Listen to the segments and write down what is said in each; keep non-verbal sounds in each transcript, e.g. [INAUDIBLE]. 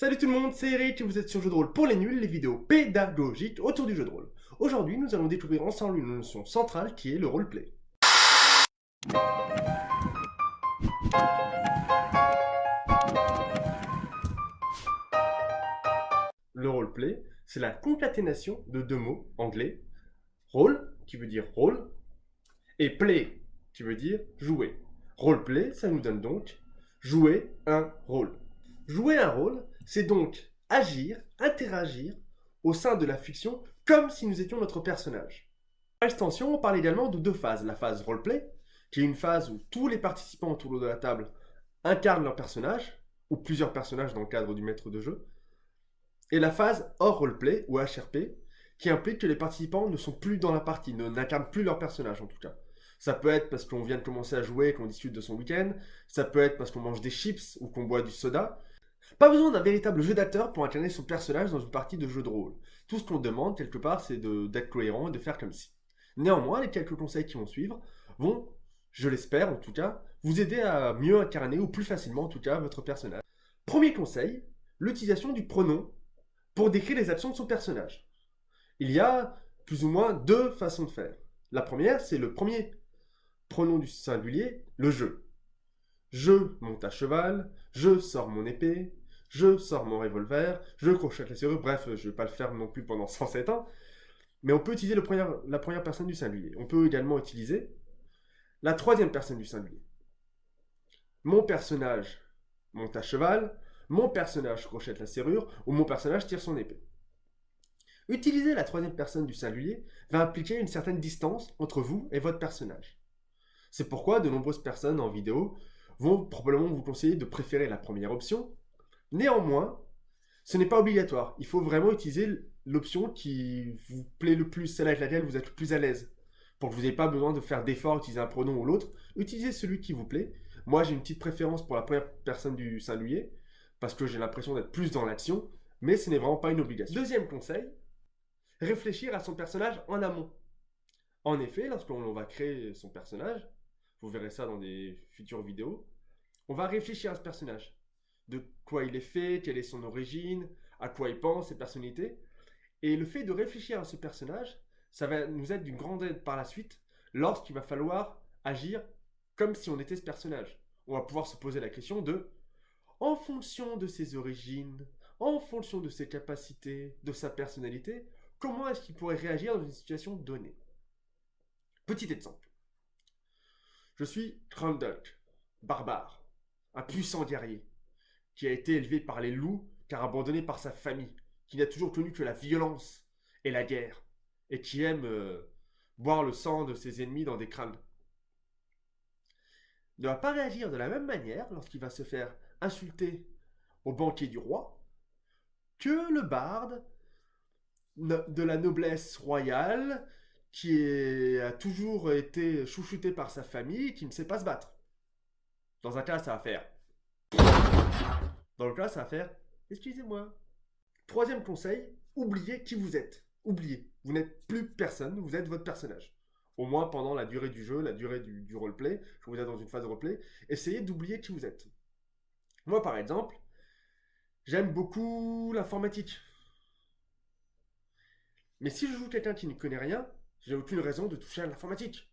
Salut tout le monde, c'est Eric et vous êtes sur Jeu de rôle pour les nuls, les vidéos pédagogiques autour du jeu de rôle. Aujourd'hui, nous allons découvrir ensemble une notion centrale qui est le roleplay. Le roleplay, c'est la concaténation de deux mots anglais. Role, qui veut dire rôle, et play, qui veut dire jouer. Roleplay, ça nous donne donc jouer un rôle. Jouer un rôle, c'est donc agir, interagir au sein de la fiction comme si nous étions notre personnage. Par extension, on parle également de deux phases. La phase roleplay, qui est une phase où tous les participants autour de la table incarnent leur personnage, ou plusieurs personnages dans le cadre du maître de jeu. Et la phase hors roleplay, ou HRP, qui implique que les participants ne sont plus dans la partie, ne n'incarnent plus leur personnage en tout cas. Ça peut être parce qu'on vient de commencer à jouer qu'on discute de son week-end, ça peut être parce qu'on mange des chips ou qu'on boit du soda. Pas besoin d'un véritable jeu d'acteur pour incarner son personnage dans une partie de jeu de rôle. Tout ce qu'on demande quelque part, c'est d'être cohérent et de faire comme si. Néanmoins, les quelques conseils qui vont suivre vont, je l'espère en tout cas, vous aider à mieux incarner ou plus facilement en tout cas votre personnage. Premier conseil, l'utilisation du pronom pour décrire les actions de son personnage. Il y a plus ou moins deux façons de faire. La première, c'est le premier pronom du singulier, le je. Je monte à cheval, je sors mon épée, je sors mon revolver, je crochette la serrure, bref, je ne vais pas le faire non plus pendant [LAUGHS] 107 ans. Mais on peut utiliser la première personne du singulier. On peut également utiliser la troisième personne du singulier. Mon personnage monte à cheval, mon personnage crochette la serrure, ou mon personnage tire son épée. Utiliser la troisième personne du singulier va impliquer une certaine distance entre vous et votre personnage. C'est pourquoi de nombreuses personnes en vidéo vont probablement vous conseiller de préférer la première option. Néanmoins, ce n'est pas obligatoire. Il faut vraiment utiliser l'option qui vous plaît le plus, celle avec laquelle vous êtes le plus à l'aise. Pour que vous n'ayez pas besoin de faire d'efforts, utiliser un pronom ou l'autre, utilisez celui qui vous plaît. Moi, j'ai une petite préférence pour la première personne du singulier, parce que j'ai l'impression d'être plus dans l'action, mais ce n'est vraiment pas une obligation. Deuxième conseil, réfléchir à son personnage en amont. En effet, lorsqu'on va créer son personnage, vous verrez ça dans des futures vidéos, on va réfléchir à ce personnage. De quoi il est fait, quelle est son origine, à quoi il pense, ses personnalités. Et le fait de réfléchir à ce personnage, ça va nous être d'une grande aide par la suite lorsqu'il va falloir agir comme si on était ce personnage. On va pouvoir se poser la question de, en fonction de ses origines, en fonction de ses capacités, de sa personnalité, comment est-ce qu'il pourrait réagir dans une situation donnée? Petit exemple. Je suis Trundle, barbare, un puissant guerrier, qui a été élevé par les loups car abandonné par sa famille, qui n'a toujours connu que la violence et la guerre, et qui aime euh, boire le sang de ses ennemis dans des crânes. Ne va pas réagir de la même manière lorsqu'il va se faire insulter au banquet du roi que le barde de la noblesse royale qui a toujours été chouchouté par sa famille qui ne sait pas se battre. Dans un cas, ça va faire. Dans le cas, ça va faire. Excusez-moi. Troisième conseil, oubliez qui vous êtes. Oubliez. Vous n'êtes plus personne, vous êtes votre personnage. Au moins pendant la durée du jeu, la durée du, du roleplay, que vous êtes dans une phase de roleplay, essayez d'oublier qui vous êtes. Moi, par exemple, j'aime beaucoup l'informatique. Mais si je joue quelqu'un qui ne connaît rien, j'ai aucune raison de toucher à l'informatique.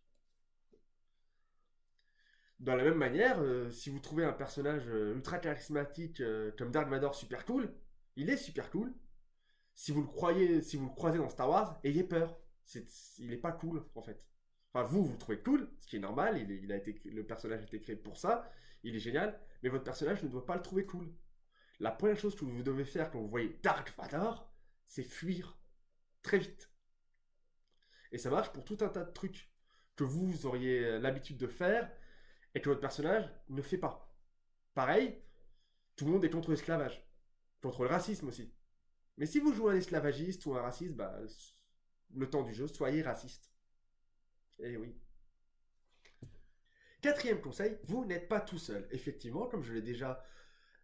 De la même manière, euh, si vous trouvez un personnage euh, ultra charismatique euh, comme Dark Vador super cool, il est super cool. Si vous le croyez, si vous le croisez dans Star Wars, ayez peur. il est pas cool en fait. Enfin, vous, vous le trouvez cool, ce qui est normal. Il, a été, le personnage a été créé pour ça. Il est génial, mais votre personnage ne doit pas le trouver cool. La première chose que vous devez faire quand vous voyez Dark Vador, c'est fuir très vite. Et ça marche pour tout un tas de trucs que vous auriez l'habitude de faire et que votre personnage ne fait pas. Pareil, tout le monde est contre l'esclavage, contre le racisme aussi. Mais si vous jouez un esclavagiste ou un raciste, bah, le temps du jeu, soyez raciste. Eh oui. Quatrième conseil, vous n'êtes pas tout seul. Effectivement, comme je l'ai déjà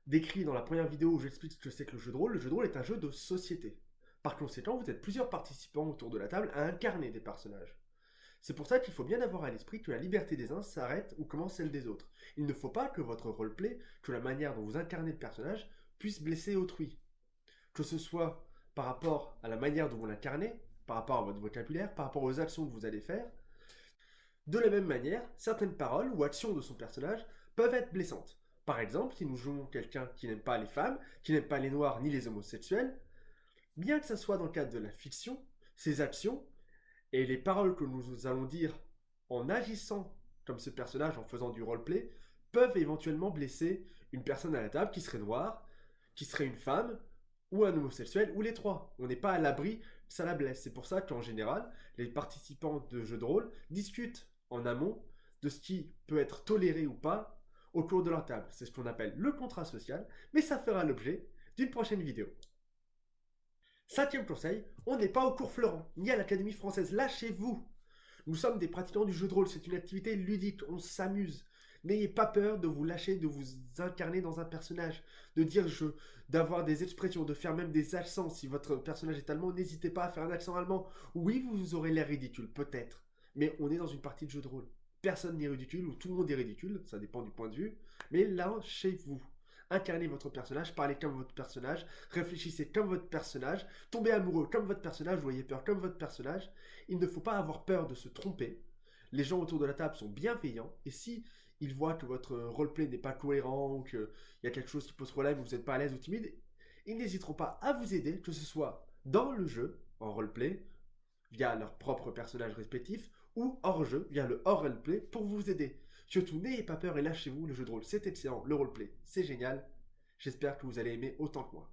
décrit dans la première vidéo où j'explique ce que c'est que le jeu de rôle, le jeu de rôle est un jeu de société. Par conséquent, vous êtes plusieurs participants autour de la table à incarner des personnages. C'est pour ça qu'il faut bien avoir à l'esprit que la liberté des uns s'arrête ou commence celle des autres. Il ne faut pas que votre roleplay, que la manière dont vous incarnez le personnage, puisse blesser autrui. Que ce soit par rapport à la manière dont vous l'incarnez, par rapport à votre vocabulaire, par rapport aux actions que vous allez faire. De la même manière, certaines paroles ou actions de son personnage peuvent être blessantes. Par exemple, si nous jouons quelqu'un qui n'aime pas les femmes, qui n'aime pas les noirs ni les homosexuels, bien que ce soit dans le cadre de la fiction, ces actions et les paroles que nous allons dire en agissant comme ce personnage, en faisant du roleplay, peuvent éventuellement blesser une personne à la table qui serait noire, qui serait une femme, ou un homosexuel, ou les trois. On n'est pas à l'abri, ça la blesse. C'est pour ça qu'en général, les participants de jeux de rôle discutent en amont de ce qui peut être toléré ou pas au cours de leur table. C'est ce qu'on appelle le contrat social, mais ça fera l'objet d'une prochaine vidéo. Cinquième conseil, on n'est pas au cours Florent, ni à l'Académie française. Lâchez-vous Nous sommes des pratiquants du jeu de rôle, c'est une activité ludique, on s'amuse. N'ayez pas peur de vous lâcher, de vous incarner dans un personnage, de dire je, d'avoir des expressions, de faire même des accents. Si votre personnage est allemand, n'hésitez pas à faire un accent allemand. Oui, vous aurez l'air ridicule, peut-être. Mais on est dans une partie de jeu de rôle. Personne n'est ridicule, ou tout le monde est ridicule, ça dépend du point de vue. Mais là, chez vous, incarnez votre personnage, parlez comme votre personnage, réfléchissez comme votre personnage, tombez amoureux comme votre personnage, voyez peur comme votre personnage. Il ne faut pas avoir peur de se tromper. Les gens autour de la table sont bienveillants, et si ils voient que votre roleplay n'est pas cohérent, qu'il y a quelque chose qui pose problème, ou vous n'êtes pas à l'aise ou timide, ils n'hésiteront pas à vous aider, que ce soit dans le jeu, en roleplay, via leur propre personnage respectif, ou hors jeu, via le hors roleplay, pour vous aider. Surtout, n'ayez pas peur et lâchez-vous, le jeu de rôle c'est excellent, le roleplay c'est génial. J'espère que vous allez aimer autant que moi.